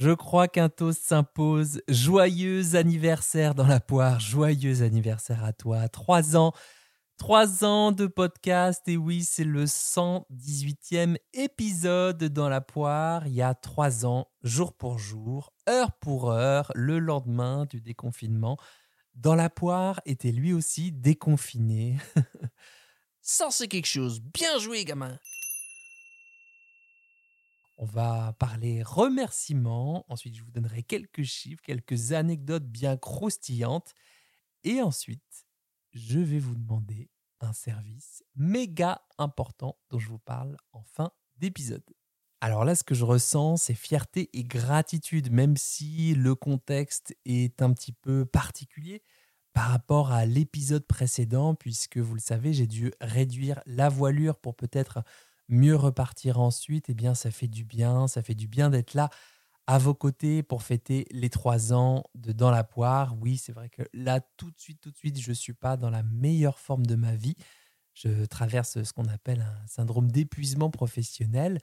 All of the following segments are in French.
Je crois qu'un toast s'impose. Joyeux anniversaire dans la poire. Joyeux anniversaire à toi. Trois ans. Trois ans de podcast. Et oui, c'est le 118e épisode dans la poire. Il y a trois ans, jour pour jour, heure pour heure, le lendemain du déconfinement. Dans la poire était lui aussi déconfiné. Ça, c'est quelque chose. Bien joué, gamin. On va parler remerciements. Ensuite, je vous donnerai quelques chiffres, quelques anecdotes bien croustillantes. Et ensuite, je vais vous demander un service méga important dont je vous parle en fin d'épisode. Alors là, ce que je ressens, c'est fierté et gratitude, même si le contexte est un petit peu particulier par rapport à l'épisode précédent, puisque vous le savez, j'ai dû réduire la voilure pour peut-être mieux repartir ensuite, eh bien, ça fait du bien. Ça fait du bien d'être là à vos côtés pour fêter les trois ans de Dans la poire. Oui, c'est vrai que là, tout de suite, tout de suite, je ne suis pas dans la meilleure forme de ma vie. Je traverse ce qu'on appelle un syndrome d'épuisement professionnel.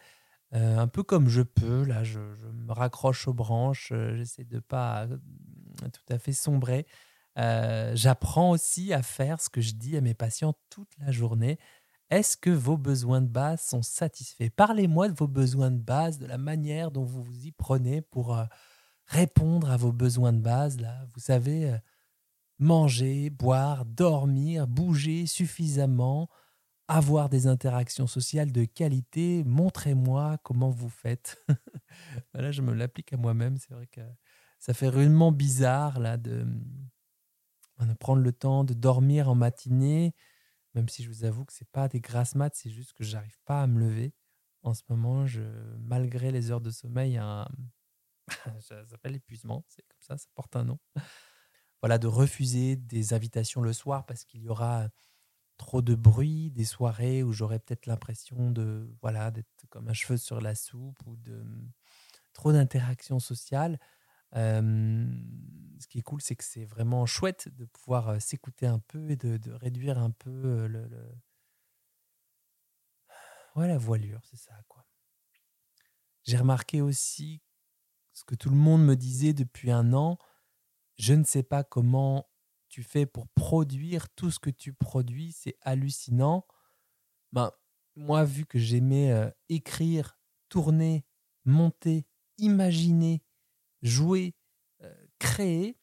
Euh, un peu comme je peux, là, je, me raccroche aux branches, euh, j'essaie de pas euh, tout à fait sombrer. J'apprends aussi à faire ce que je dis à mes patients toute la journée. Est-ce que vos besoins de base sont satisfaits? Parlez-moi de vos besoins de base, de la manière dont vous vous y prenez pour répondre à vos besoins de base. Là, vous savez, manger, boire, dormir, bouger suffisamment, avoir des interactions sociales de qualité. Montrez-moi comment vous faites. Là, je me l'applique à moi-même. C'est vrai que ça fait rudement bizarre là de, prendre le temps de dormir en matinée même si je vous avoue que c'est pas des grasses maths, c'est juste que j'arrive pas à me lever. En ce moment, je, malgré les heures de sommeil, ça s'appelle l'épuisement, c'est comme ça, ça porte un nom. Voilà, de refuser des invitations le soir parce qu'il y aura trop de bruit, des soirées où j'aurai peut-être l'impression de voilà d'être comme un cheveu sur la soupe ou de trop d'interactions sociales ce qui est cool, c'est que c'est vraiment chouette de pouvoir s'écouter un peu et de, réduire un peu le, Ouais, la voilure, c'est ça, quoi. J'ai remarqué aussi ce que tout le monde me disait depuis un an. Je ne sais pas comment tu fais pour produire tout ce que tu produis, c'est hallucinant. Ben, moi, vu que j'aimais écrire, tourner, monter, imaginer, jouer, euh, créer,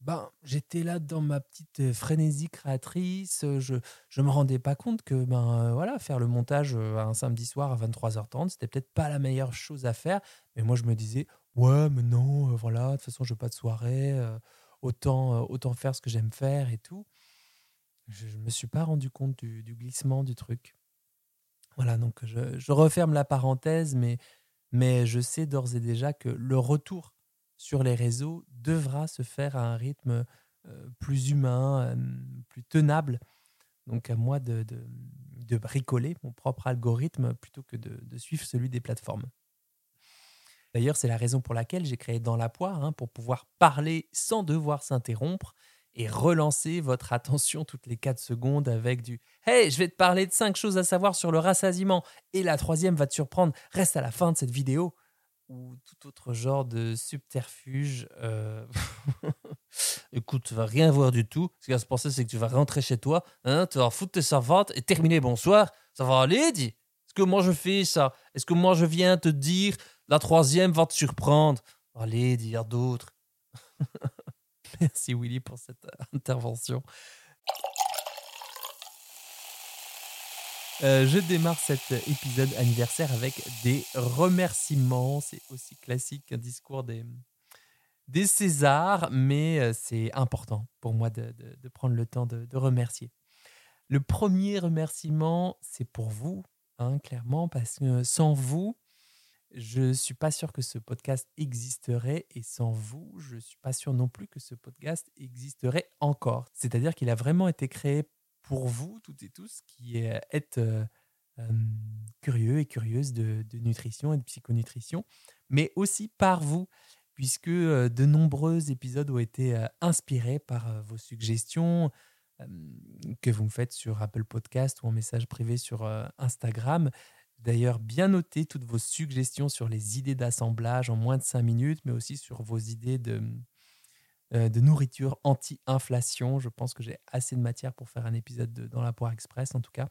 ben, j'étais là dans ma petite euh, frénésie créatrice. Je ne me rendais pas compte que ben, euh, voilà, faire le montage un samedi soir à 23h30, c'était peut-être pas la meilleure chose à faire. Mais moi, je me disais, ouais, mais non, voilà, de toute façon, je n'ai pas de soirée, autant, autant faire ce que j'aime faire et tout. Je ne me suis pas rendu compte du, glissement du truc. Voilà, donc je, je referme la parenthèse, mais, mais je sais d'ores et déjà que le retour sur les réseaux devra se faire à un rythme euh, plus humain, euh, plus tenable. Donc à moi de, de, bricoler mon propre algorithme plutôt que de, suivre celui des plateformes. D'ailleurs, c'est la raison pour laquelle j'ai créé Dans la poire, hein, pour pouvoir parler sans devoir s'interrompre et relancer votre attention toutes les 4 secondes avec du Hey, je vais te parler de 5 choses à savoir sur le rassasiement. Et la troisième va te surprendre. Reste à la fin de cette vidéo ou tout autre genre de subterfuge. Euh, écoute, tu vas rien voir du tout. Ce qui va se passer, c'est que tu vas rentrer chez toi, hein, tu vas foutre tes servantes et terminer bonsoir. Ça va aller, dis Est-ce que moi je fais ça? Est-ce que moi je viens te dire la troisième va te surprendre Allez, dire d'autres. Merci Willy pour cette intervention. Euh, je démarre cet épisode anniversaire avec des remerciements. C'est aussi classique qu'un discours des, des Césars, mais euh, c'est important pour moi de, prendre le temps de, remercier. Le premier remerciement, c'est pour vous, hein, clairement, parce que sans vous, je ne suis pas sûr que ce podcast existerait et sans vous, je ne suis pas sûr non plus que ce podcast existerait encore. C'est-à-dire qu'il a vraiment été créé pour vous, toutes et tous, qui êtes euh, curieux et curieuses de, nutrition et de psychonutrition, mais aussi par vous, puisque de nombreux épisodes ont été inspirés par vos suggestions, que vous me faites sur Apple Podcast ou en message privé sur Instagram. D'ailleurs, bien noter toutes vos suggestions sur les idées d'assemblage en moins de 5 minutes, mais aussi sur vos idées de, de nourriture anti-inflation. Je pense que j'ai assez de matière pour faire un épisode dans la poire express, en tout cas.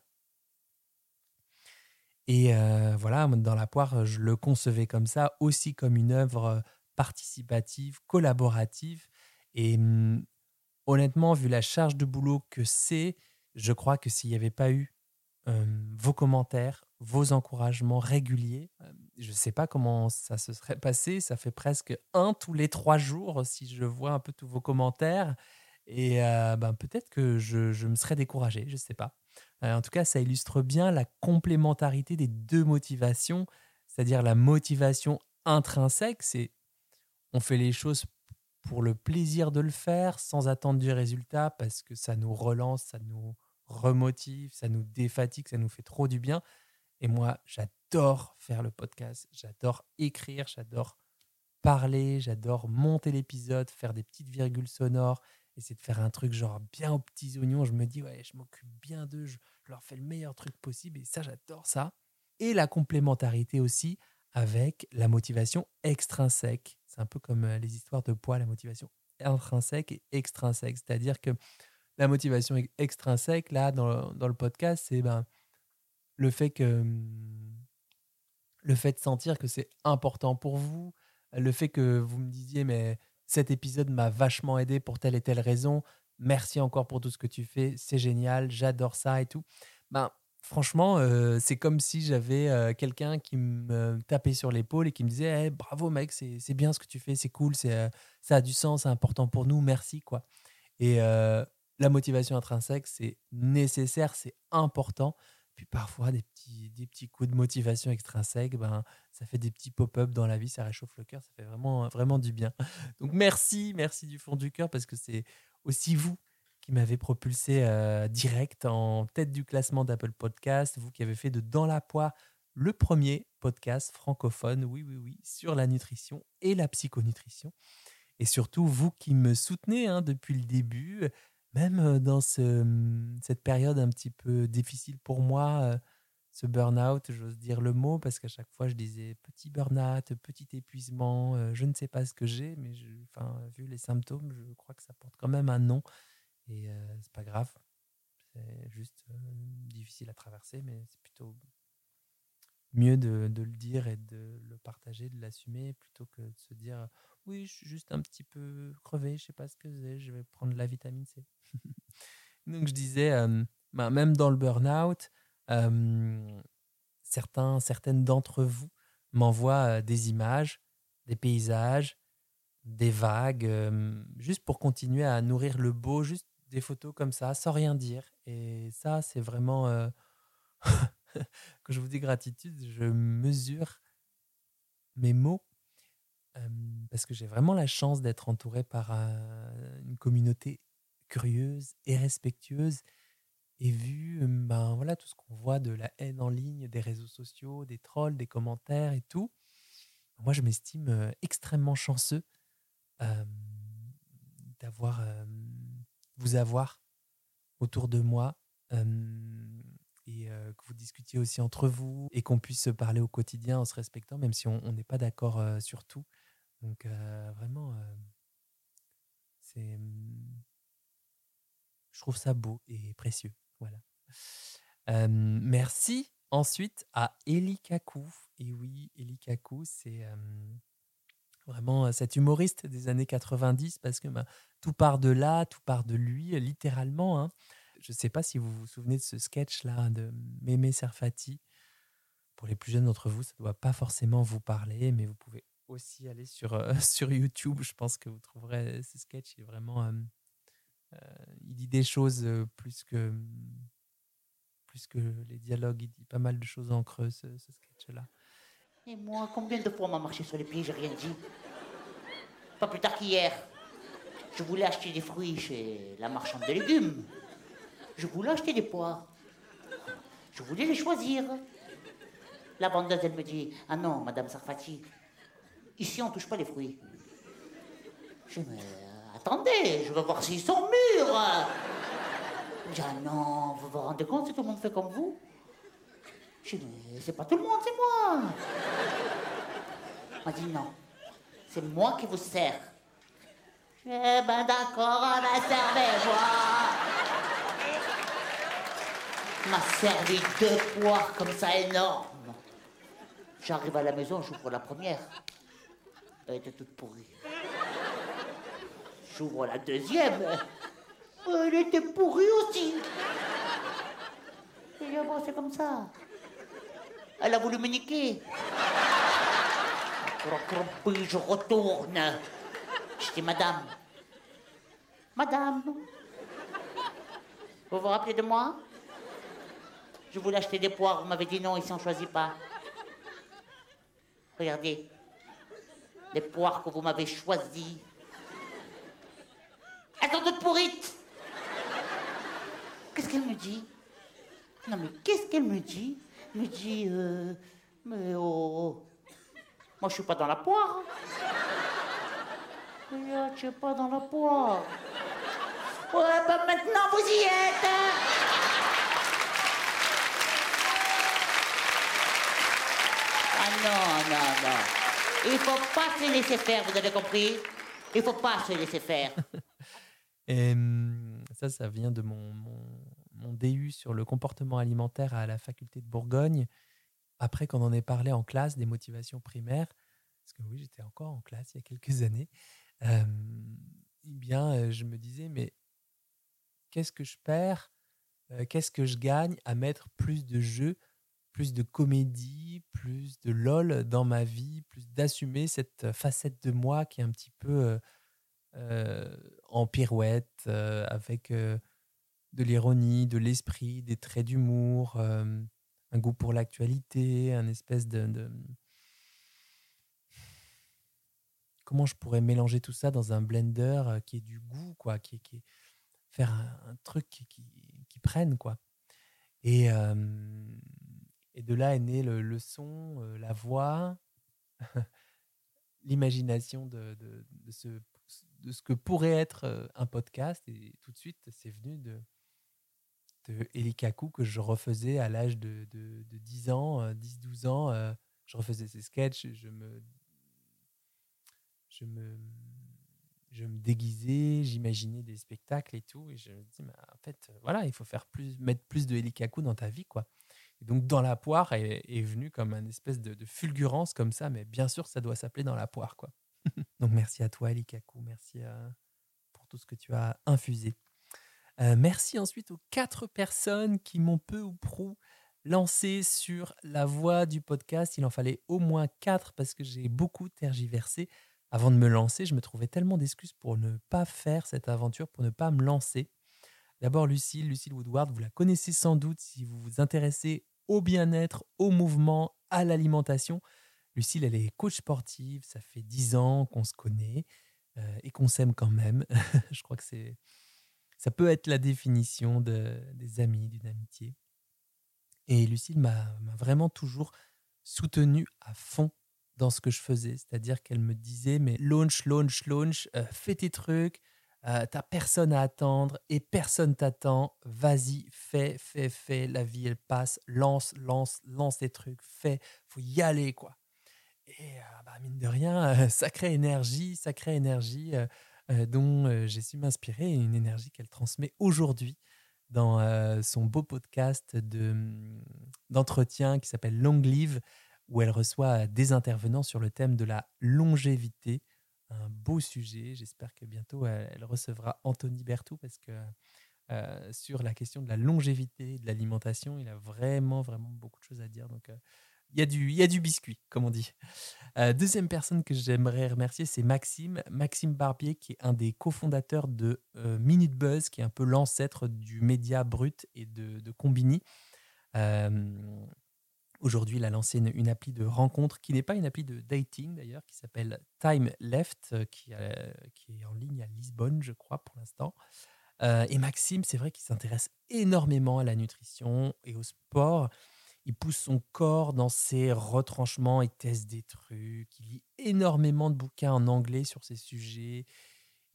Et voilà, dans la poire, je le concevais comme ça, aussi comme une œuvre participative, collaborative. Et mmh, honnêtement, vu la charge de boulot que c'est, je crois que s'il n'y avait pas eu vos commentaires, vos encouragements réguliers, je ne sais pas comment ça se serait passé. Ça fait presque un tous les trois jours si je vois un peu tous vos commentaires. Et ben, peut-être que je, je, me serais découragé, je ne sais pas. en tout cas, ça illustre bien la complémentarité des deux motivations, c'est-à-dire la motivation intrinsèque, c'est on fait les choses pour le plaisir de le faire sans attendre du résultat parce que ça nous relance, ça nous remotive, ça nous défatigue, ça nous fait trop du bien. Et moi, j'adore faire le podcast, j'adore écrire, j'adore parler, j'adore monter l'épisode, faire des petites virgules sonores, essayer de faire un truc genre bien aux petits oignons. Je me dis, ouais, je m'occupe bien d'eux, je leur fais le meilleur truc possible et ça, j'adore ça. Et la complémentarité aussi avec la motivation extrinsèque. C'est un peu comme euh, les histoires de poids, la motivation intrinsèque et extrinsèque. C'est-à-dire que la motivation extrinsèque, là, dans, dans le podcast, c'est ben, le fait que le fait de sentir que c'est important pour vous, le fait que vous me disiez mais cet épisode m'a vachement aidé pour telle et telle raison, merci encore pour tout ce que tu fais, c'est génial, j'adore ça et tout. Ben franchement, euh, c'est comme si j'avais euh, quelqu'un qui me tapait sur l'épaule et qui me disait «Eh, bravo mec, c'est bien ce que tu fais, c'est cool, euh, ça a du sens, c'est important pour nous, merci quoi. Et la motivation intrinsèque, c'est nécessaire, c'est important. Puis parfois, des petits, des petits coups de motivation extrinsèque, ben, ça fait des petits pop-up dans la vie, ça réchauffe le cœur, ça fait vraiment, vraiment du bien. Donc merci, merci du fond du cœur parce que c'est aussi vous qui m'avez propulsé euh, direct en tête du classement d'Apple Podcast, vous qui avez fait de Dans la poire le premier podcast francophone, oui, oui, oui, sur la nutrition et la psychonutrition. Et surtout, vous qui me soutenez hein, depuis le début, même dans mmh, cette période un petit peu difficile pour moi, ce burn-out, j'ose dire le mot, parce qu'à chaque fois je disais petit burn-out, petit épuisement, je ne sais pas ce que j'ai, mais enfin, vu les symptômes, je crois que ça porte quand même un nom. Et c'est pas grave, c'est juste difficile à traverser, mais c'est plutôt mieux de, le dire et de le partager, de l'assumer, plutôt que de se dire oui, je suis juste un petit peu crevé, je sais pas ce que c'est, je vais prendre la vitamine C. Donc je disais, bah, même dans le burn-out, certaines d'entre vous m'envoient des images, des paysages, des vagues, juste pour continuer à nourrir le beau, juste des photos comme ça, sans rien dire. Et ça, c'est vraiment... quand je vous dis gratitude, je mesure mes mots parce que j'ai vraiment la chance d'être entouré par une communauté curieuse et respectueuse. Et vu ben, voilà, tout ce qu'on voit de la haine en ligne, des réseaux sociaux, des trolls, des commentaires et tout, moi je m'estime extrêmement chanceux d'avoir vous avoir autour de moi et que vous discutiez aussi entre vous et qu'on puisse se parler au quotidien en se respectant, même si on n'est pas d'accord sur tout. Donc vraiment, c'est, mmh, je trouve ça beau et précieux. Voilà. merci ensuite à Eli Kakou. Et oui, Eli Kakou, c'est vraiment cet humoriste des années 90 parce que ben, tout part de là, tout part de lui, littéralement. Hein. Je ne sais pas si vous vous souvenez de ce sketch-là de Mémé Serfati. Pour les plus jeunes d'entre vous, ça ne doit pas forcément vous parler, mais vous pouvez aussi aller sur, euh, sur YouTube. Je pense que vous trouverez ce sketch. Il vraiment. Euh, il dit des choses plus que, plus que les dialogues. Il dit pas mal de choses en creux, ce, sketch-là. Et moi, combien de fois m'a marché sur les pieds, j'ai rien dit Pas plus tard qu'hier. Je voulais acheter des fruits chez la marchande de légumes. Je voulais acheter des poires. Je voulais les choisir. La vendeuse, elle me dit Ah non, Madame Sarfati, Ici, on touche pas les fruits. Je euh, attendez, je veux voir s'ils sont mûrs. Je dis, ah non, vous vous rendez compte si tout le monde fait comme vous Je dis, mais c'est pas tout le monde, c'est moi. Il m'a dit, non, c'est moi qui vous sers. Je dis, eh ben d'accord, on va servir, moi. M'a servi deux poires comme ça énormes. J'arrive à la maison, j'ouvre la première. Elle était toute pourrie. J'ouvre la deuxième. Elle était pourrie aussi. Bon, c'est comme ça. Elle a voulu me niquer. Je retourne. Je dis, madame, madame, vous vous rappelez de moi? Je voulais acheter des poires, vous m'avez dit non, on ne choisit pas. Regardez, les poires que vous m'avez choisies, elles sont toutes pourrites. Qu'est-ce qu'elle me dit? Non mais qu'est-ce qu'elle me dit? Elle me dit, euh, mais oh, moi je suis pas dans la poire. Ah, tu es pas dans la poire. Ouais, bah maintenant vous y êtes. hein. Ah non, non, non. Il faut pas se laisser faire, vous avez compris? Il faut pas se laisser faire. Et ça, ça vient de mon, mon, mon DU sur le comportement alimentaire à la faculté de Bourgogne. Après qu'on en ait parlé en classe des motivations primaires, parce que oui, j'étais encore en classe il y a quelques années, eh bien, euh, je me disais, mais qu'est-ce que je perds? Euh, Qu'est-ce que je gagne à mettre plus de jeux, plus de comédie, plus de lol dans ma vie, plus d'assumer cette facette de moi qui est un petit peu euh, euh, en pirouette, euh, avec de l'ironie, de l'esprit, des traits d'humour, un goût pour l'actualité, un espèce de, Comment je pourrais mélanger tout ça dans un blender qui ait du goût, quoi, qui, qui faire un, truc qui, qui, prenne, quoi. Et, et de là est né le, son, euh, la voix, l'imagination de, ce, que pourrait être euh, un podcast. Et tout de suite, c'est venu de, de que je refaisais à l'âge de, de, de 10 ans, euh, 10-12 ans. euh, je refaisais ces sketchs, je me, je me, je me déguisais, j'imaginais des spectacles et tout. Et je me dis, en fait, voilà, il faut faire plus, mettre plus de Elikaku dans ta vie, quoi. Et donc, dans la poire est, est venu comme un espèce de, de fulgurance comme ça, mais bien sûr, ça doit s'appeler dans la poire, quoi. donc, merci à toi, Elikaku. Merci euh, pour tout ce que tu as infusé. Euh, merci ensuite aux quatre personnes qui m'ont peu ou prou lancé sur la voie du podcast. Il en fallait au moins quatre parce que j'ai beaucoup tergiversé. Avant de me lancer, je me trouvais tellement d'excuses pour ne pas faire cette aventure, pour ne pas me lancer. D'abord, Lucille, Lucille Woodward, vous la connaissez sans doute si vous vous intéressez au bien-être, au mouvement, à l'alimentation. Lucille, elle est coach sportive, ça fait dix ans qu'on se connaît euh, et qu'on s'aime quand même. je crois que c'est ça peut être la définition de, des amis, d'une amitié. Et Lucille m'a m'a vraiment toujours soutenu à fond dans ce que je faisais. C'est-à-dire qu'elle me disait, mais launch, launch, launch, euh, fais tes trucs, euh, t'as personne à attendre et personne t'attend. Vas-y, fais, fais, fais. La vie, elle passe. Lance, lance, lance tes trucs. Fais. Faut y aller, quoi. Et euh, bah, mine de rien, euh, sacrée énergie, sacrée énergie euh, dont j'ai su m'inspirer une énergie qu'elle transmet aujourd'hui dans son beau podcast hum, d'entretien qui s'appelle Long Live, où elle reçoit des intervenants sur le thème de la longévité. Un beau sujet. J'espère que bientôt elle, elle recevra Anthony Berthoud parce que euh, sur la question de la longévité de l'alimentation, il a vraiment, vraiment beaucoup de choses à dire. Donc, euh, il y, a du, il y a du biscuit, comme on dit. Euh, deuxième personne que j'aimerais remercier, c'est Maxime. Maxime Barbier, qui est un des cofondateurs de euh, Minute Buzz, qui est un peu l'ancêtre du média brut et de Combini. Aujourd'hui, il a lancé une, une appli de rencontre qui n'est pas une appli de dating d'ailleurs, qui s'appelle Time Left, euh, qui, est en ligne à Lisbonne, je crois, pour l'instant. Euh, et Maxime, c'est vrai qu'il s'intéresse énormément à la nutrition et au sport. Il pousse son corps dans ses retranchements, il teste des trucs, il lit énormément de bouquins en anglais sur ces sujets.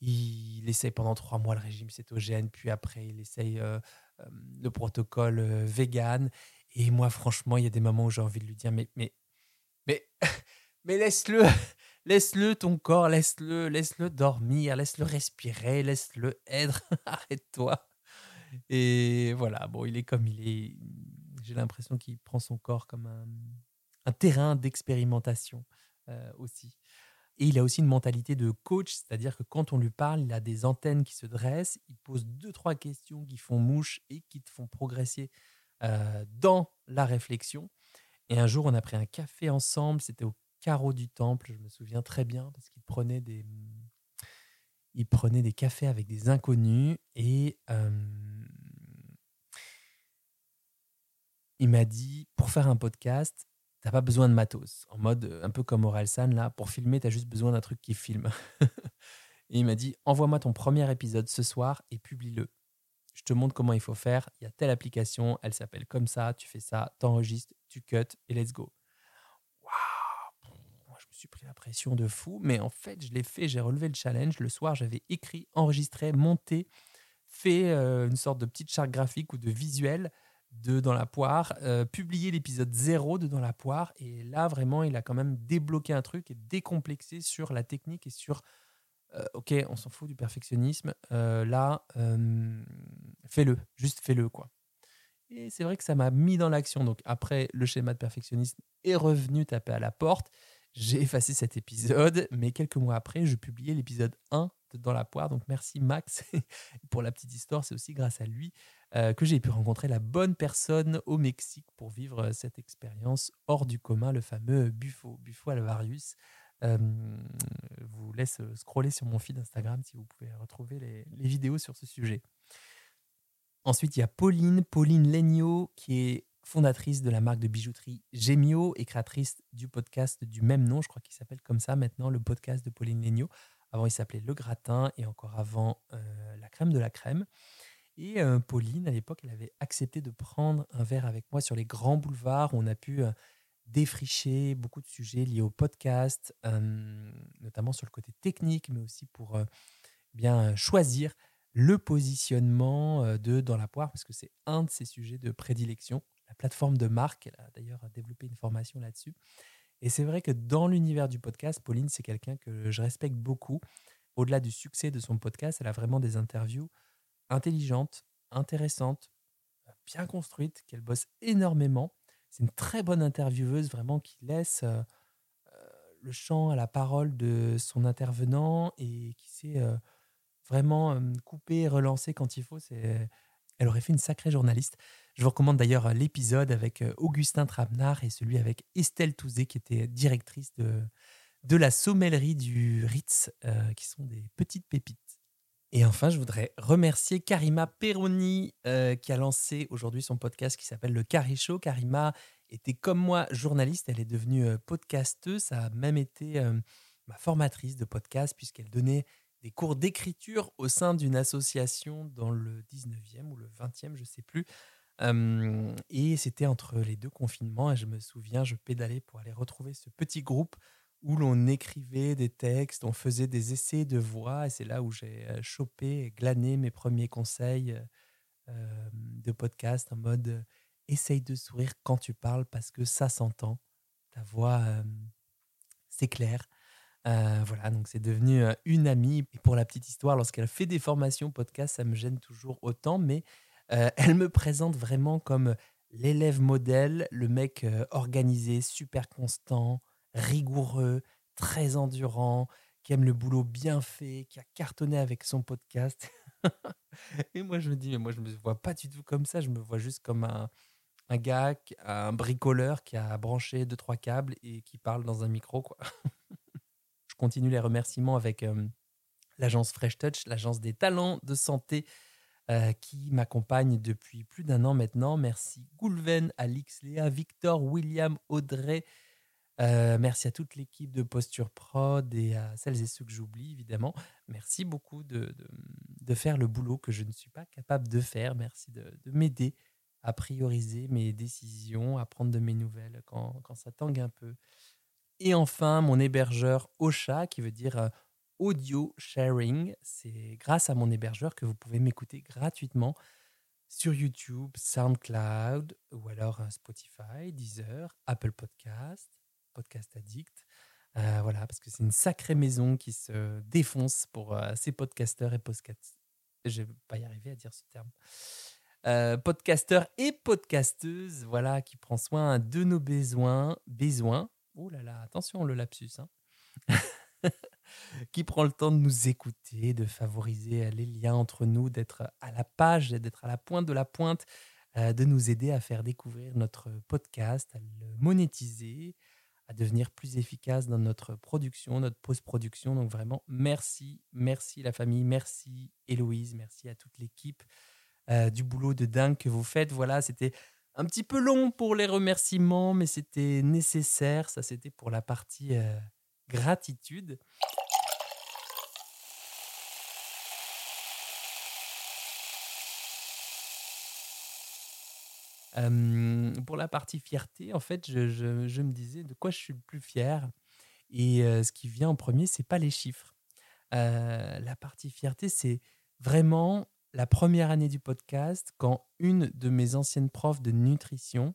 il essaye pendant trois mois le régime cétogène, puis après, il essaye euh, le protocole vegan. Et moi, franchement, il y a des moments où j'ai envie de lui dire Mais, mais, mais, mais laisse-le, laisse-le ton corps, laisse-le, laisse-le dormir, laisse-le respirer, laisse-le être, arrête-toi. Et voilà, bon, il est comme il est. J'ai l'impression qu'il prend son corps comme un, un terrain d'expérimentation aussi. Et il a aussi une mentalité de coach, c'est-à-dire que quand on lui parle, il a des antennes qui se dressent, il pose deux, trois questions qui font mouche et qui te font progresser euh, dans la réflexion. Et un jour, on a pris un café ensemble, c'était au carreau du temple, je me souviens très bien, parce qu'il prenait des, il prenait des cafés avec des inconnus et euh, il m'a dit, pour faire un podcast, t'as pas besoin de matos. En mode, euh, un peu comme Orelsan, là, pour filmer, tu as juste besoin d'un truc qui filme. et il m'a dit, envoie-moi ton premier épisode ce soir et publie-le. Je te montre comment il faut faire. Il y a telle application, elle s'appelle comme ça, tu fais ça, t'enregistres, tu cut et let's go. Waouh Je me suis pris la pression de fou, mais en fait, je l'ai fait, j'ai relevé le challenge. Le soir, j'avais écrit, enregistré, monté, fait euh, une sorte de petite charte graphique ou de visuel de Dans la poire, euh, publier l'épisode 0 de Dans la poire. Et là, vraiment, il a quand même débloqué un truc et décomplexé sur la technique et sur, euh, ok, on s'en fout du perfectionnisme. Euh, là, fais-le, juste fais-le, quoi. Et c'est vrai que ça m'a mis dans l'action. Donc après, le schéma de perfectionnisme est revenu taper à la porte. J'ai effacé cet épisode, mais quelques mois après, je publiais l'épisode 1 de Dans la poire. Donc merci Max pour la petite histoire. C'est aussi grâce à lui euh, que j'ai pu rencontrer la bonne personne au Mexique pour vivre euh, cette expérience hors du commun, le fameux Buffo, Buffo Alvarius. Euh, vous laisse scroller sur mon feed Instagram si vous pouvez retrouver les, vidéos sur ce sujet. Ensuite, il y a Pauline, Pauline Legno, qui est fondatrice de la marque de bijouterie Gemio et créatrice du podcast du même nom, je crois qu'il s'appelle comme ça maintenant, le podcast de Pauline Legno. Avant, il s'appelait Le Gratin et encore avant, La Crème de la Crème. Et euh, Pauline, à l'époque, elle avait accepté de prendre un verre avec moi sur les grands boulevards où on a pu euh, défricher beaucoup de sujets liés au podcast, notamment sur le côté technique, mais aussi pour bien choisir le positionnement de Dans la poire, parce que c'est un de ses sujets de prédilection. La plateforme de marque, elle a d'ailleurs développé une formation là-dessus. Et c'est vrai que dans l'univers du podcast, Pauline, c'est quelqu'un que je respecte beaucoup. Au-delà du succès de son podcast, elle a vraiment des interviews intelligente, intéressante, bien construite, qu'elle bosse énormément. C'est une très bonne intervieweuse, vraiment, qui laisse euh, euh, le champ à la parole de son intervenant et qui sait euh, vraiment couper et relancer quand il faut. C'est... Elle aurait fait une sacrée journaliste. Je vous recommande d'ailleurs l'épisode avec Augustin Trabenard et celui avec Estelle Touzé, qui était directrice de, de la sommellerie du Ritz, qui sont des petites pépites. Et enfin, je voudrais remercier Karima Peroni euh, qui a lancé aujourd'hui son podcast qui s'appelle Le Carré Show. Karima était comme moi journaliste, elle est devenue euh, podcasteuse, ça a même été euh, ma formatrice de podcast puisqu'elle donnait des cours d'écriture au sein d'une association dans le 19e ou le 20e, je ne sais plus. et c'était entre les deux confinements et je me souviens, je pédalais pour aller retrouver ce petit groupe où l'on écrivait des textes, on faisait des essais de voix, et c'est là où j'ai euh, chopé et glané mes premiers conseils euh, euh, de podcast en mode essaye de sourire quand tu parles parce que ça s'entend, ta voix, c'est clair. voilà, donc c'est devenu une amie. Et pour la petite histoire, lorsqu'elle fait des formations podcast, ça me gêne toujours autant, mais elle me présente vraiment comme l'élève modèle, le mec organisé, super constant, rigoureux, très endurant, qui aime le boulot bien fait, qui a cartonné avec son podcast. et moi, je me dis, mais moi, je me vois pas du tout comme ça. Je me vois juste comme un, un gars, un bricoleur qui a branché deux, trois câbles et qui parle dans un micro. Quoi. je continue les remerciements avec euh, l'agence Fresh Touch, l'agence des talents de santé euh, qui m'accompagne depuis plus d'un an maintenant. Merci Goulven, Alix, Léa, Victor, William, Audrey, euh, merci à toute l'équipe de Posture Prod et à celles et ceux que j'oublie, évidemment. Merci beaucoup de, de, faire le boulot que je ne suis pas capable de faire. Merci de, de m'aider à prioriser mes décisions, à prendre de mes nouvelles quand, quand, ça tangue un peu. Et enfin, mon hébergeur Ocha, qui veut dire euh, audio sharing. C'est grâce à mon hébergeur que vous pouvez m'écouter gratuitement sur YouTube, SoundCloud ou alors euh, Spotify, Deezer, Apple Podcast, Podcast Addict. Euh, voilà, parce que c'est une sacrée maison qui se défonce pour euh, ces podcasteurs et podcasts. Je vais pas y arriver à dire ce terme. podcasteurs et podcasteuses, voilà, qui prend soin de nos besoins, besoins. Oh là là, attention le lapsus. Hein. qui prend le temps de nous écouter, de favoriser les liens entre nous, d'être à la page, d'être à la pointe de la pointe, de nous aider à faire découvrir notre podcast, à le monétiser, à devenir plus efficace dans notre production, notre post-production. Donc vraiment, merci, merci la famille, merci Héloïse, merci à toute l'équipe du boulot de dingue que vous faites. Voilà, c'était un petit peu long pour les remerciements, mais c'était nécessaire. Ça, c'était pour la partie gratitude. Pour la partie fierté, en fait, je, me disais de quoi je suis le plus fier. Et ce qui vient en premier, c'est pas les chiffres. la partie fierté, c'est vraiment la première année du podcast quand une de mes anciennes profs de nutrition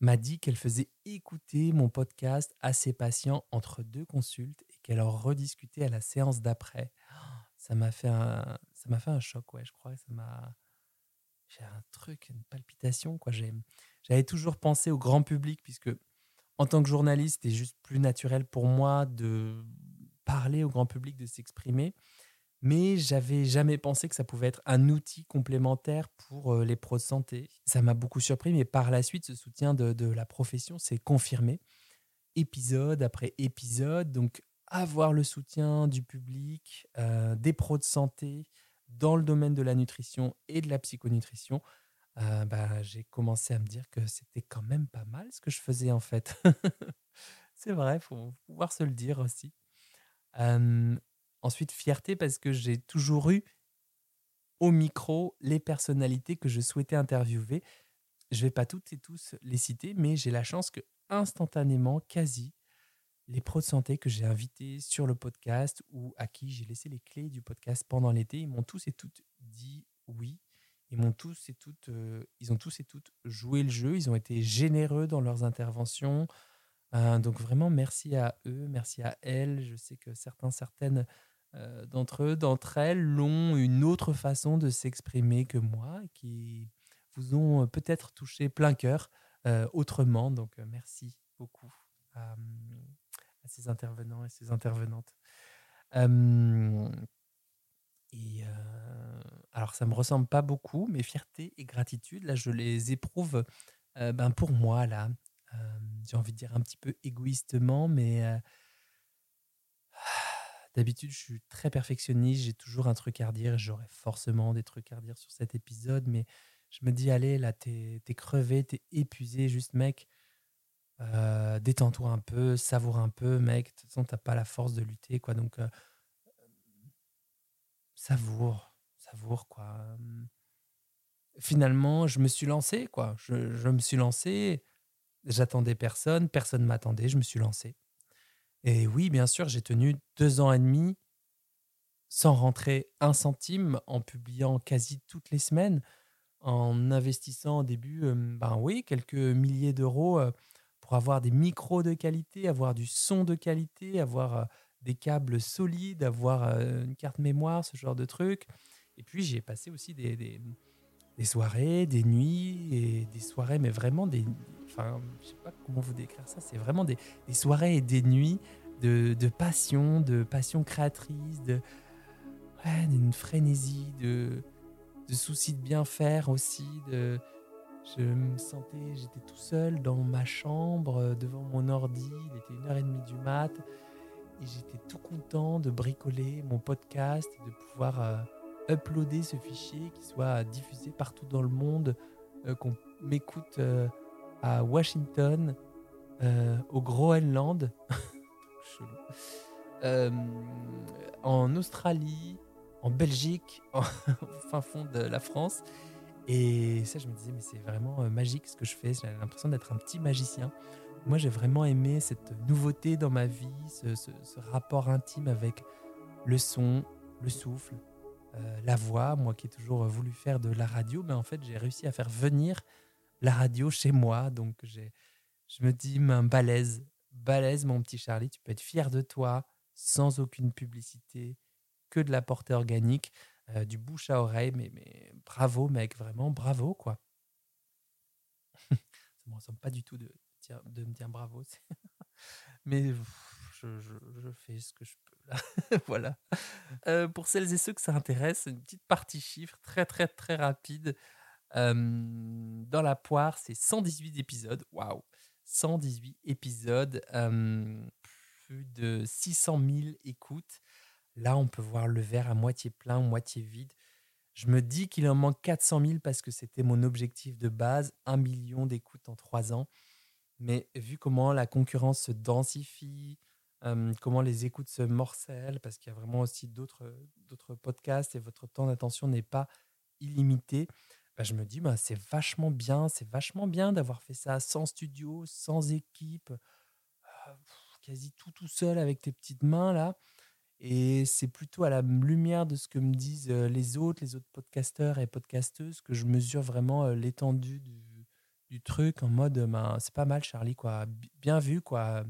m'a dit qu'elle faisait écouter mon podcast à ses patients entre deux consultes et qu'elle en rediscutait à la séance d'après. Ça m'a fait un, ça m'a fait un choc, ouais, je crois. Ça m'a, j'ai un truc, une palpitation, quoi. j'avais toujours pensé au grand public puisque en tant que journaliste, c'était juste plus naturel pour moi de parler au grand public, de s'exprimer mais j'avais jamais pensé que ça pouvait être un outil complémentaire pour les pros de santé. Ça m'a beaucoup surpris, mais par la suite, ce soutien de, la profession s'est confirmé, épisode après épisode. Donc, avoir le soutien du public, des pros de santé dans le domaine de la nutrition et de la psychonutrition, bah, j'ai commencé à me dire que c'était quand même pas mal ce que je faisais en fait. C'est vrai, faut pouvoir se le dire aussi. Ensuite, fierté parce que j'ai toujours eu au micro les personnalités que je souhaitais interviewer. Je ne vais pas toutes et tous les citer, mais j'ai la chance que instantanément, quasi, les pros de santé que j'ai invités sur le podcast ou à qui j'ai laissé les clés du podcast pendant l'été, ils m'ont tous et toutes dit oui. Ils m'ont tous et toutes, euh, ils ont tous et toutes joué le jeu. Ils ont été généreux dans leurs interventions. Euh, donc vraiment, merci à eux, merci à elles. Je sais que certains, certaines euh, d'entre eux, d'entre elles, ont une autre façon de s'exprimer que moi, qui vous ont peut-être touché plein cœur autrement. Donc merci beaucoup à, ces intervenants et ces intervenantes. et alors ça me ressemble pas beaucoup, mais fierté et gratitude, là je les éprouve ben, pour moi là. J'ai envie de dire un petit peu égoïstement, mais D'habitude, je suis très perfectionniste, j'ai toujours un truc à redire, j'aurais forcément des trucs à redire sur cet épisode, mais je me dis, allez, là, t'es es crevé, t'es épuisé, juste mec, euh, détends-toi un peu, savoure un peu, mec, de toute façon, t'as pas la force de lutter, quoi, donc euh, savoure, savoure, quoi. Finalement, je me suis lancé, quoi, je, je me suis lancé, j'attendais personne, personne m'attendait, je me suis lancé. Et oui, bien sûr, j'ai tenu deux ans et demi sans rentrer un centime, en publiant quasi toutes les semaines, en investissant au début, ben oui, quelques milliers d'euros pour avoir des micros de qualité, avoir du son de qualité, avoir des câbles solides, avoir une carte mémoire, ce genre de trucs. Et puis j'ai passé aussi des, des, soirées, des nuits et des soirées, mais vraiment des, enfin, je sais pas comment vous décrire ça, c'est vraiment des, soirées et des nuits de, passion, de passion créatrice, de d'une frénésie, de, de souci de bien faire aussi. De, je me sentais, j'étais tout seul dans ma chambre, devant mon ordi, il était une heure et demie du mat, et j'étais tout content de bricoler mon podcast de pouvoir euh, uploader ce fichier qui soit diffusé partout dans le monde, euh, qu'on m'écoute euh, à Washington, euh, au Groenland, euh, en Australie, en Belgique, au fin fond de la France. Et ça, je me disais, mais c'est vraiment euh, magique ce que je fais. J'ai l'impression d'être un petit magicien moi, j'ai vraiment aimé cette nouveauté dans ma vie, ce, rapport intime avec le son, le souffle, euh, la voix. Moi qui ai toujours voulu faire de la radio, mais en fait, j'ai réussi à faire venir la radio chez moi. Donc, je me dis, un balèze, balèze, mon petit Charlie, tu peux être fier de toi, sans aucune publicité, que de la portée organique, euh, du bouche à oreille. Mais, bravo, mec, vraiment, bravo, quoi. Ça me ressemble pas du tout de, de me dire bravo. Mais je, je- fais ce que je peux là. voilà. Euh, pour celles et ceux que ça intéresse, une petite partie chiffre très très très rapide. Euh, dans la poire, c'est 118 épisodes. Waouh! 118 épisodes, plus de 600 000 écoutes. Là, on peut voir le verre à moitié plein, moitié vide. Je me dis qu'il en manque 400 000 parce que c'était mon objectif de base, 1 million d'écoutes en 3 ans. Mais vu comment la concurrence se densifie, comment les écoutes se morcellent, parce qu'il y a vraiment aussi d'autres podcasts et votre temps d'attention n'est pas illimité, bah, je me dis bah, c'est vachement bien, c'est vachement bien d'avoir fait ça sans studio, sans équipe, euh, quasi tout tout seul avec tes petites mains là. Et c'est plutôt à la lumière de ce que me disent les autres, les autres podcasteurs et podcasteuses, que je mesure vraiment l'étendue du, truc en mode ben, c'est pas mal, Charlie, quoi. Bi- Bien vu, quoi.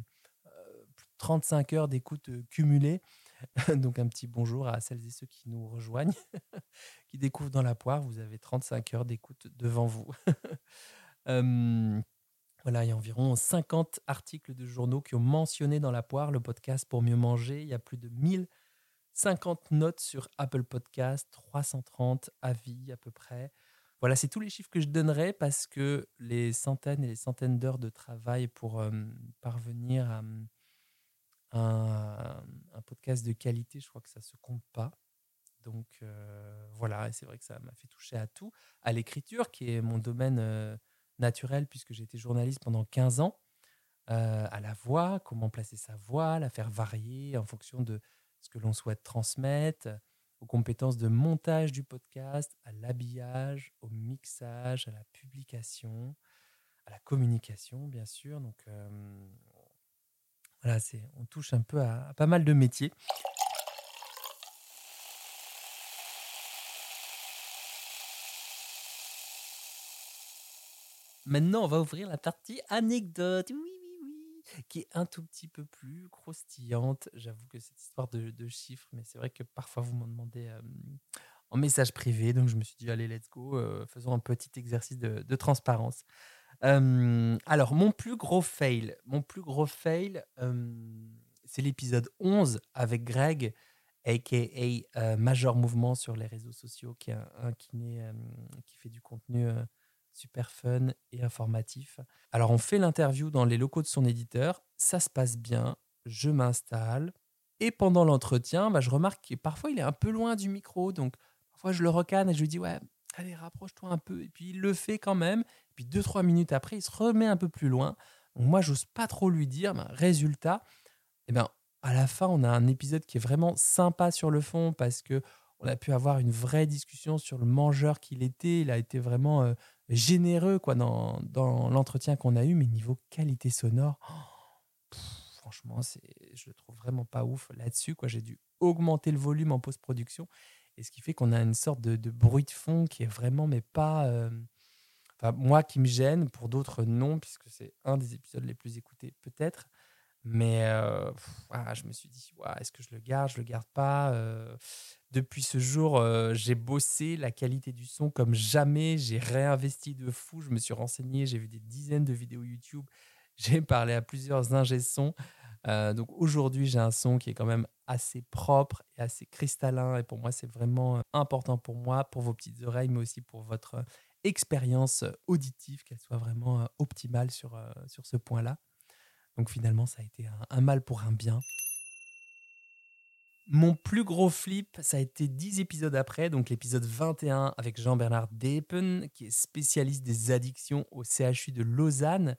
Euh, plus de 35 heures d'écoute cumulée. Donc, un petit bonjour à celles et ceux qui nous rejoignent, qui découvrent dans la poire. Vous avez 35 heures d'écoute devant vous. voilà, il y a environ 50 articles de journaux qui ont mentionné dans la poire le podcast pour mieux manger. Il y a plus de 1050 notes sur Apple Podcast, 330 avis à peu près. Voilà, c'est tous les chiffres que je donnerai parce que les centaines et les centaines d'heures de travail pour euh, parvenir à euh, un, podcast de qualité, je crois que ça se compte pas. Donc euh, voilà, c'est vrai que ça m'a fait toucher à tout, à l'écriture qui est mon domaine naturel puisque j'ai été journaliste pendant 15 ans, euh, à la voix, comment placer sa voix, la faire varier en fonction de ce que l'on souhaite transmettre, aux compétences de montage du podcast, à l'habillage, au mixage, à la publication, à la communication, bien sûr. Donc euh, voilà, on touche un peu à pas mal de métiers. Maintenant, on va ouvrir la partie anecdote. Oui, oui, oui. Qui est un tout petit peu plus croustillante. J'avoue que cette histoire de, chiffres, mais c'est vrai que parfois vous m'en demandez euh, en message privé. Donc je me suis dit, allez, let's go. euh, faisons un petit exercice de, transparence. Euh, alors, mon plus gros fail, mon plus gros fail, c'est l'épisode 11 avec Greg, aka Major Mouvement sur les réseaux sociaux, qui est un, kiné qui fait du contenu super fun et informatif. Alors, on fait l'interview dans les locaux de son éditeur, ça se passe bien, je m'installe, et pendant l'entretien, bah, je remarque que parfois il est un peu loin du micro, donc parfois je le recane et je lui dis ouais, allez rapproche-toi un peu, et puis il le fait quand même. Et puis deux trois minutes après, il se remet un peu plus loin. Donc moi, j'ose pas trop lui dire. Résultat, eh ben, à la fin, on a un épisode qui est vraiment sympa sur le fond parce que on a pu avoir une vraie discussion sur le mangeur qu'il était. Il a été vraiment euh, généreux quoi dans, dans l'entretien qu'on a eu, mais niveau qualité sonore, oh, franchement, je le trouve vraiment pas ouf là-dessus. Quoi, j'ai dû augmenter le volume en post-production, et ce qui fait qu'on a une sorte de, de bruit de fond qui est vraiment, mais pas, euh, enfin moi qui me gêne, pour d'autres non, puisque c'est un des épisodes les plus écoutés peut-être. Mais euh, ah, je me suis dit, est-ce que je le garde, je le garde pas Euh, Depuis ce jour, euh, j'ai bossé la qualité du son comme jamais. J'ai réinvesti de fou. Je me suis renseigné, j'ai vu des dizaines de vidéos YouTube. J'ai parlé à plusieurs ingé sons. Donc aujourd'hui, j'ai un son qui est quand même assez propre et assez cristallin. Et pour moi, c'est vraiment important pour moi, pour vos petites oreilles, mais aussi pour votre expérience auditive, qu'elle soit vraiment optimale sur, sur ce point-là. Donc finalement, ça a été un, mal pour un bien. Mon plus gros flip, ça a été 10 épisodes après, donc l'épisode 21 avec Jean-Bernard Depen, qui est spécialiste des addictions au CHU de Lausanne.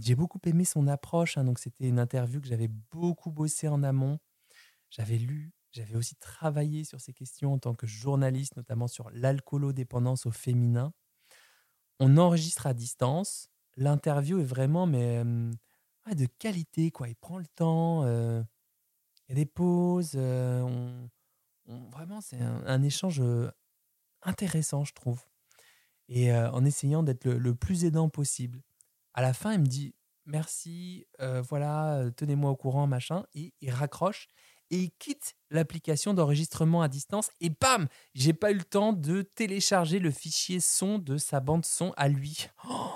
J'ai beaucoup aimé son approche, hein, donc c'était une interview que j'avais beaucoup bossé en amont. J'avais lu, j'avais aussi travaillé sur ces questions en tant que journaliste, notamment sur l'alcoolodépendance au féminin. On enregistre à distance, l'interview est vraiment mais, de qualité. Quoi. Il prend le temps, il y a des pauses. vraiment, c'est un, échange intéressant, je trouve. Et en essayant d'être le, plus aidant possible. À la fin, il me dit merci, voilà, tenez-moi au courant, machin. Et il raccroche et il quitte l'application d'enregistrement à distance. Et bam, j'ai pas eu le temps de télécharger le fichier son de sa bande son à lui. Oh,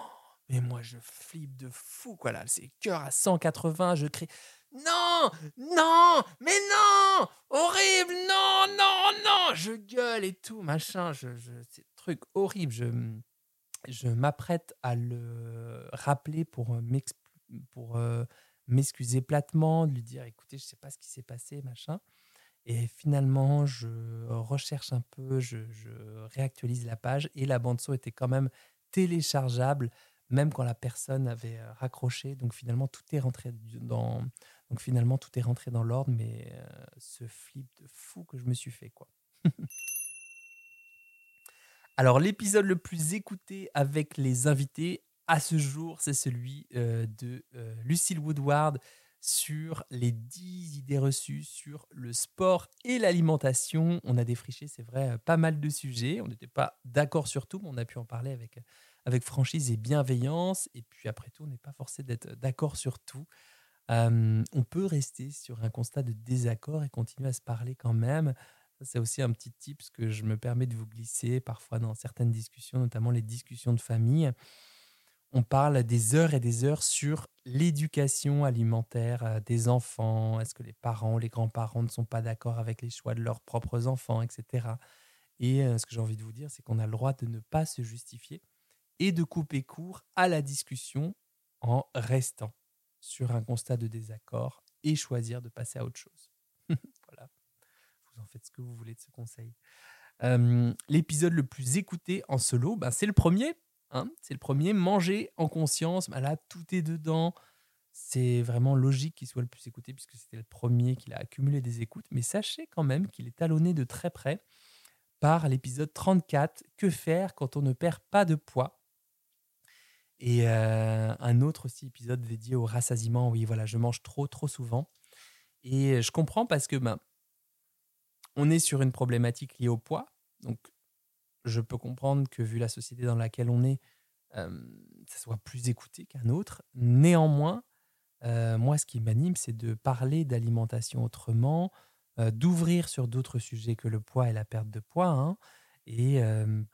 mais moi, je flippe de fou, quoi là. C'est cœur à 180, je crie Non Non Mais non Horrible Non Non Non Je gueule et tout, machin. Je, je, c'est truc horrible. Je, je m'apprête à le rappeler pour euh, pour euh, m'excuser platement, de lui dire écoutez, je sais pas ce qui s'est passé, machin. Et finalement, je recherche un peu, je, je réactualise la page et la bande son était quand même téléchargeable, même quand la personne avait euh, raccroché. Donc finalement, tout est rentré dans, donc finalement tout est rentré dans l'ordre, mais euh, ce flip de fou que je me suis fait quoi. Alors l'épisode le plus écouté avec les invités à ce jour, c'est celui euh, de Lucille Woodward sur les 10 idées reçues sur le sport et l'alimentation. On a défriché, c'est vrai, pas mal de sujets. On n'était pas d'accord sur tout, mais on a pu en parler avec, avec franchise et bienveillance. Et puis après tout, on n'est pas forcé d'être d'accord sur tout. On peut rester sur un constat de désaccord et continuer à se parler quand même. C'est aussi un petit tip que je me permets de vous glisser parfois dans certaines discussions, notamment les discussions de famille. On parle des heures et des heures sur l'éducation alimentaire euh, des enfants. Est-ce que les parents, les grands-parents ne sont pas d'accord avec les choix de leurs propres enfants, etc. Et euh, ce que j'ai envie de vous dire, c'est qu'on a le droit de ne pas se justifier et de couper court à la discussion en restant sur un constat de désaccord et choisir de passer à autre chose. voilà. Vous en faites ce que vous voulez de ce conseil. L'épisode le plus écouté en solo, ben, c'est le premier. hein. c'est le premier. Manger en conscience. Ben là, tout est dedans. C'est vraiment logique qu'il soit le plus écouté puisque c'était le premier qu'il a accumulé des écoutes. Mais sachez quand même qu'il est talonné de très près par l'épisode 34, Que faire quand on ne perd pas de poids? Et euh, un autre aussi épisode dédié au rassasiement. Oui, voilà, je mange trop, trop souvent. Et je comprends parce que ben, on est sur une problématique liée au poids. Donc, je peux comprendre que vu la société dans laquelle on est, ça soit plus écouté qu'un autre. Néanmoins, euh, moi, ce qui m'anime, c'est de parler d'alimentation autrement, euh, d'ouvrir sur d'autres sujets que le poids et la perte de poids, hein, et,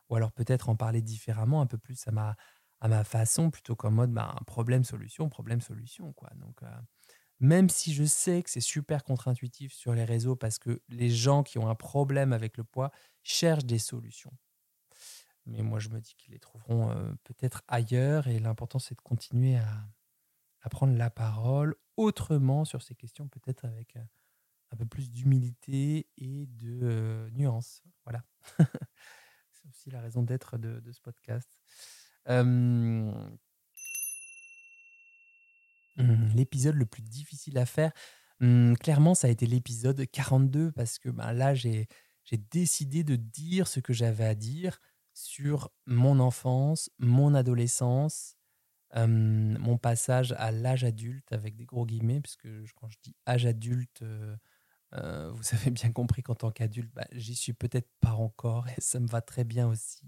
ou alors peut-être en parler différemment, un peu plus à ma, à ma façon, plutôt qu'en mode bah, problème-solution, problème-solution. quoi. Donc, euh, même si je sais que c'est super contre-intuitif sur les réseaux parce que les gens qui ont un problème avec le poids cherchent des solutions. Mais moi, je me dis qu'ils les trouveront euh, peut-être ailleurs et l'important, c'est de continuer à, prendre la parole autrement sur ces questions, peut-être avec euh, un peu plus d'humilité et de nuance. Voilà. c'est aussi la raison d'être de ce podcast. Hum, l'épisode le plus difficile à faire, hum, clairement, ça a été l'épisode 42 parce que ben, là, j'ai décidé de dire ce que j'avais à dire sur mon enfance, mon adolescence, mon passage à l'âge adulte avec des gros guillemets, puisque quand je dis âge adulte, euh, euh, vous avez bien compris qu'en tant qu'adulte, bah, j'y suis peut-être pas encore et ça me va très bien aussi.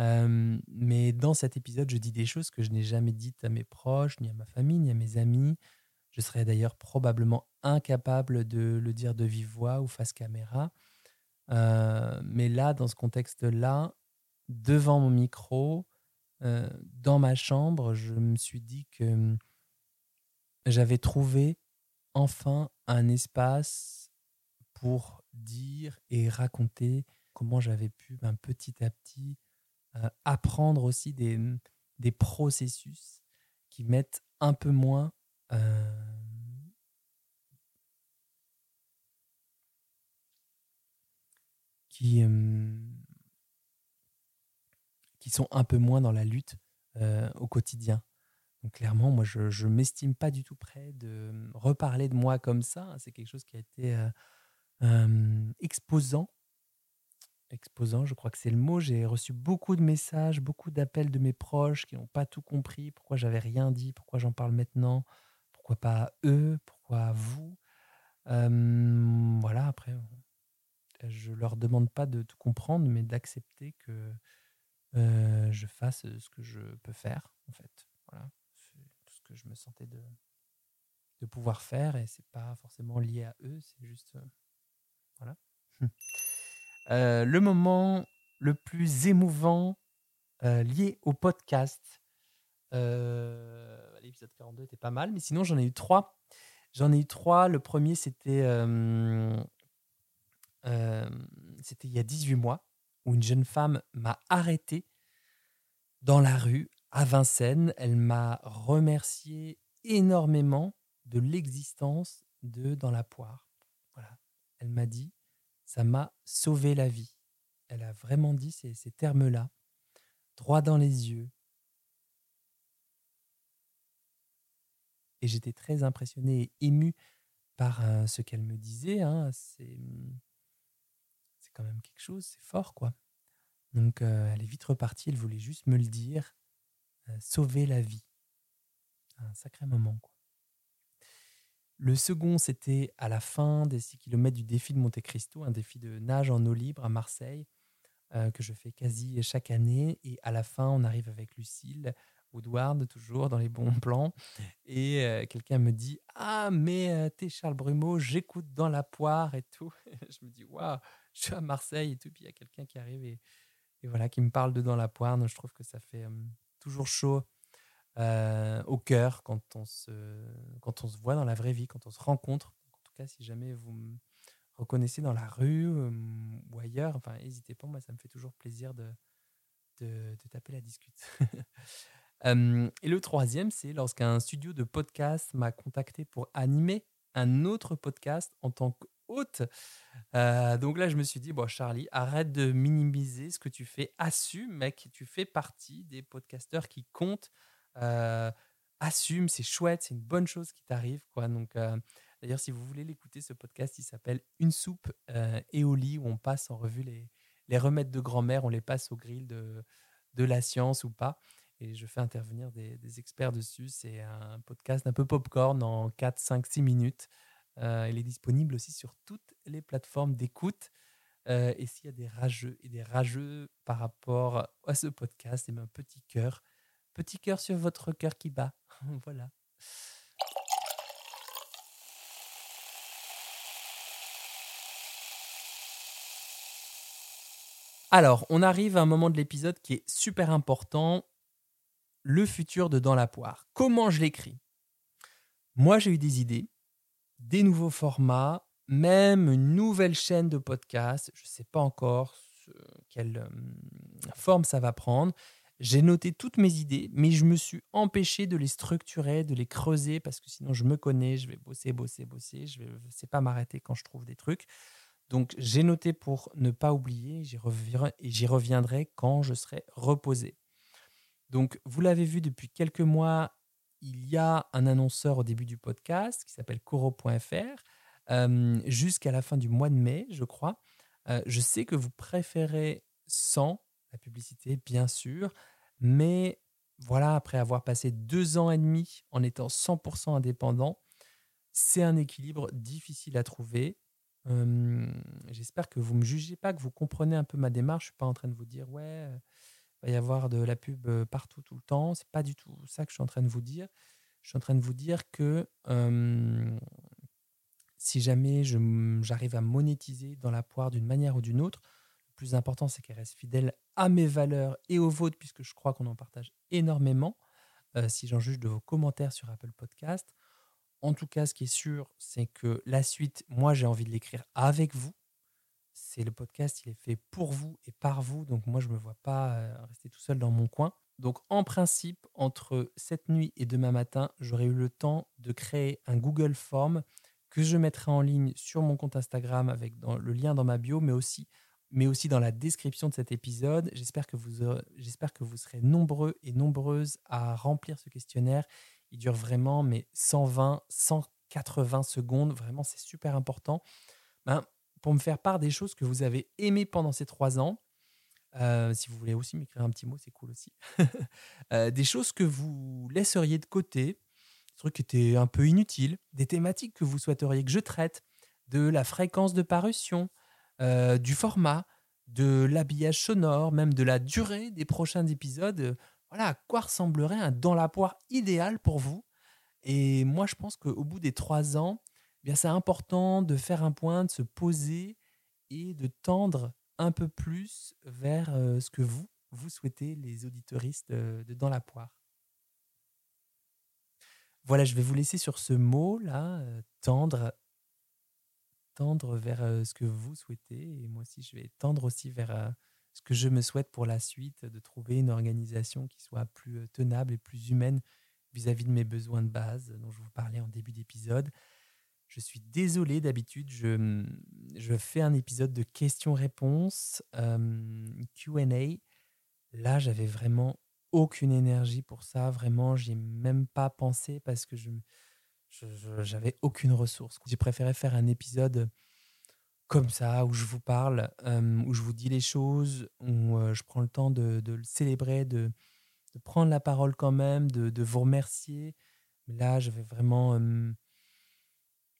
Euh, mais dans cet épisode, je dis des choses que je n'ai jamais dites à mes proches, ni à ma famille, ni à mes amis. Je serais d'ailleurs probablement incapable de le dire de vive voix ou face caméra. Euh, mais là, dans ce contexte-là, devant mon micro, euh, dans ma chambre, je me suis dit que hum, j'avais trouvé enfin un espace pour dire et raconter comment j'avais pu ben, petit à petit euh, apprendre aussi des, des processus qui mettent un peu moins euh, qui, euh, qui sont un peu moins dans la lutte au quotidien. Donc clairement, moi, je ne m'estime pas du tout prêt de reparler de moi comme ça. C'est quelque chose qui a été exposant exposant, je crois que c'est le mot. J'ai reçu beaucoup de messages, beaucoup d'appels de mes proches qui n'ont pas tout compris, pourquoi j'avais rien dit, pourquoi j'en parle maintenant, pourquoi pas eux, pourquoi à vous? Euh, voilà, après, je leur demande pas de tout comprendre, mais d'accepter que euh, je fasse ce que je peux faire, en fait. Voilà, c'est tout ce que je me sentais de, pouvoir faire, et c'est pas forcément lié à eux, c'est juste, euh, voilà. Euh, le moment le plus émouvant euh, lié au podcast. Euh, L'épisode 42 était pas mal, mais sinon j'en ai eu trois. J'en ai eu trois. Le premier, c'était il y a 18 mois, où une jeune femme m'a arrêté dans la rue à Vincennes. Elle m'a remercié énormément de l'existence de Dans la poire. Voilà. Elle m'a dit, ça m'a sauvé la vie. Elle a vraiment dit ces, termes-là, droit dans les yeux. Et j'étais très impressionné et ému par euh, ce qu'elle me disait. hein. C'est c'est quand même quelque chose, c'est fort, quoi. Donc, euh, elle est vite repartie. Elle voulait juste me le dire, euh, sauver la vie. Un sacré moment, quoi. Le second, c'était à la fin des 6 km du défi de Monte Cristo, un défi de nage en eau libre à Marseille, euh, que je fais quasi chaque année. Et à la fin, on arrive avec Lucille, Woodward, toujours dans les bons plans. Et euh, quelqu'un me dit Ah, mais euh, t'es Charles Brumeau, j'écoute dans la poire et tout. je me dis Waouh, je suis à Marseille et tout. Puis il y a quelqu'un qui arrive et, voilà, qui me parle de dans la poire. Donc, je trouve que ça fait toujours chaud euh, au cœur quand on, se, quand on se voit dans la vraie vie, quand on se rencontre. En tout cas, si jamais vous me reconnaissez dans la rue euh, ou ailleurs, enfin, n'hésitez pas, moi, ça me fait toujours plaisir de, de, taper la discute. Euh, et le troisième, c'est lorsqu'un studio de podcast m'a contacté pour animer un autre podcast en tant qu'hôte. Donc là, je me suis dit, bon, Charlie, arrête de minimiser ce que tu fais. Assume, mec, tu fais partie des podcasteurs qui comptent. Assume, c'est chouette, c'est une bonne chose qui t'arrive. quoi. Donc, D'ailleurs, si vous voulez l'écouter, ce podcast, il s'appelle Une soupe et au lit, où on passe en revue les, les remèdes de grand-mère, on les passe au grill de, de la science ou pas. Et je fais intervenir des, experts dessus. C'est un podcast un peu popcorn en 4, 5, 6 minutes. Il est disponible aussi sur toutes les plateformes d'écoute. Et s'il y a des rageux et des rageux par rapport à ce podcast, et un petit cœur, petit cœur sur votre cœur qui bat. voilà. Alors, on arrive à un moment de l'épisode qui est super important, le futur de Dans la poire. Comment je l'écris? Moi, j'ai eu des idées, des nouveaux formats, même une nouvelle chaîne de podcast. Je ne sais pas encore quelle euh, forme ça va prendre. J'ai noté toutes mes idées, mais je me suis empêché de les structurer, de les creuser, parce que sinon je me connais, je vais bosser, bosser, bosser. Je ne sais pas m'arrêter quand je trouve des trucs. Donc j'ai noté pour ne pas oublier, j'y reviendrai, et j'y reviendrai quand je serai reposé. Donc vous l'avez vu depuis quelques mois, il y a un annonceur au début du podcast qui s'appelle coro.fr euh, jusqu'à la fin du mois de mai, je crois. Euh, je sais que vous préférez sans la publicité, bien sûr, mais voilà, après avoir passé deux ans et demi en étant 100% indépendant, c'est un équilibre difficile à trouver. Euh, J'espère que vous ne me jugez pas, que vous comprenez un peu ma démarche. Je ne suis pas en train de vous dire, ouais, euh, il va y avoir de la pub euh, partout, tout le temps. C'est pas du tout ça que je suis en train de vous dire. Je suis en train de vous dire que euh, si jamais j'arrive à monétiser dans la poire d'une manière ou d'une autre, le plus important, c'est qu'elle reste fidèle à mes valeurs et aux vôtres, puisque je crois qu'on en partage énormément, euh, si j'en juge de vos commentaires sur Apple Podcast. En tout cas, ce qui est sûr, c'est que la suite, moi, j'ai envie de l'écrire avec vous. C'est le podcast, il est fait pour vous et par vous. Donc, moi, je ne me vois pas euh, rester tout seul dans mon coin. Donc, en principe, entre cette nuit et demain matin, j'aurai eu le temps de créer un Google Form que je mettrai en ligne sur mon compte Instagram avec le lien dans ma bio, mais aussi, mais aussi dans la description de cet épisode. J'espère que, vous aurez- j'espère que vous serez nombreux et nombreuses à remplir ce questionnaire. Il dure vraiment mais 120, 180 secondes. Vraiment, c'est super important. Ben, pour me faire part des choses que vous avez aimées pendant ces trois ans. Euh, si vous voulez aussi m'écrire un petit mot, c'est cool aussi. Euh, des choses que vous laisseriez de côté, des trucs qui étaient un peu inutiles, des thématiques que vous souhaiteriez que je traite, de la fréquence de parution, euh, du format, de l'habillage sonore, même de la durée des prochains épisodes. Voilà à quoi ressemblerait un dans la poire idéal pour vous? Et moi, je pense qu'au bout des trois ans, eh bien c'est important de faire un point, de se poser et de tendre un peu plus vers euh, ce que vous, vous souhaitez, les auditoristes de, Dans la poire. Voilà, je vais vous laisser sur ce mot-là, euh, tendre, tendre vers ce que vous souhaitez. Et moi aussi, je vais tendre aussi vers ce que je me souhaite pour la suite, de trouver une organisation qui soit plus tenable et plus humaine vis-à-vis de mes besoins de base dont je vous parlais en début d'épisode. Je suis désolé, d'habitude, je, je fais un épisode de questions-réponses, QA. Là, j'avais vraiment aucune énergie pour ça. Vraiment, j'y ai même pas pensé parce que je- j'avais aucune ressource. J'ai préféré faire un épisode comme ça, où je vous parle, euh, où je vous dis les choses, où euh, je prends le temps de, le célébrer, de, prendre la parole quand même, de, vous remercier. Là, j'avais vraiment... euh,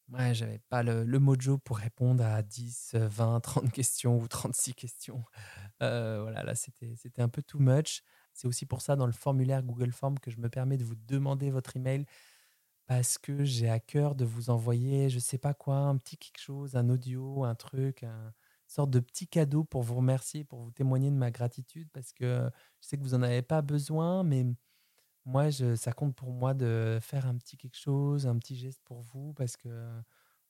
ouais, j'avais pas le, le mojo pour répondre à 10, euh, 20, 30 questions ou 36 questions. Euh, voilà, là, c'était un peu too much. C'est aussi pour ça, dans le formulaire Google Form, que je me permets de vous demander votre email parce que j'ai à cœur de vous envoyer, je sais pas quoi, un petit quelque chose, un audio, un truc, un une sorte de petit cadeau pour vous remercier, pour vous témoigner de ma gratitude, parce que je sais que vous n'en avez pas besoin, mais moi, je, ça compte pour moi de faire un petit quelque chose, un petit geste pour vous, parce que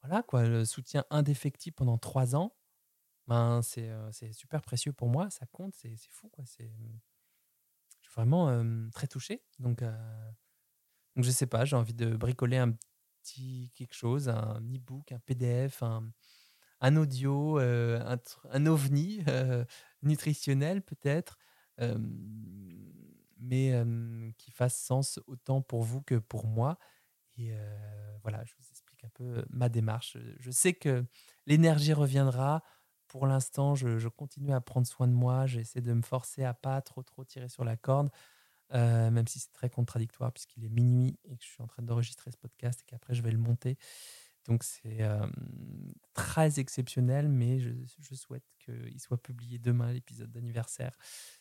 voilà, quoi, le soutien indéfectible pendant trois ans, ben, c'est euh, super précieux pour moi, ça compte, c'est fou, je suis vraiment très touché. Donc, euh, donc, je sais pas, j'ai envie de bricoler un petit quelque chose, un e-book, un PDF, un, audio, euh, un, ovni euh, nutritionnel peut-être, mais qui fasse sens autant pour vous que pour moi. Et euh, voilà, je vous explique un peu ma démarche. Je sais que l'énergie reviendra. Pour l'instant, je, je continue à prendre soin de moi. J'essaie de me forcer à pas trop trop tirer sur la corde, euh, même si c'est très contradictoire puisqu'il est minuit et que je suis en train d'enregistrer ce podcast et qu'après je vais le monter. Donc c'est très exceptionnel, mais je, je souhaite qu'il soit publié demain, l'épisode d'anniversaire.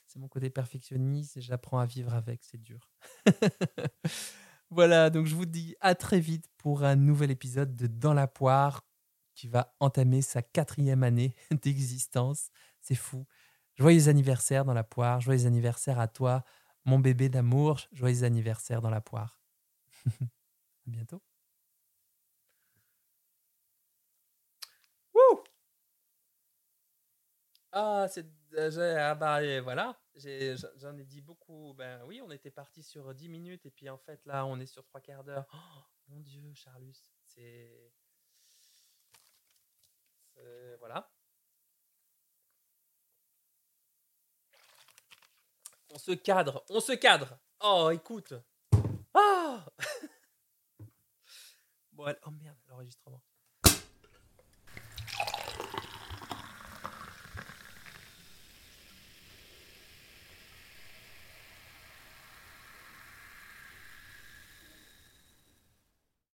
C'est mon côté perfectionniste et j'apprends à vivre avec, c'est dur. voilà, donc je vous dis à très vite pour un nouvel épisode de Dans la poire qui va entamer sa quatrième année d'existence. C'est fou. Joyeux anniversaire dans la poire, joyeux anniversaire à toi, mon bébé d'amour, joyeux anniversaire dans la poire. à bientôt. Wouh ah, c'est ah bah voilà, j'en ai dit beaucoup. Ben oui, on était parti sur 10 minutes et puis en fait là, on est sur trois quarts d'heure. Oh, mon Dieu, Charlus, c'est- voilà. On se cadre, on se cadre. Oh, écoute. Ah Bon, oh merde, l'enregistrement.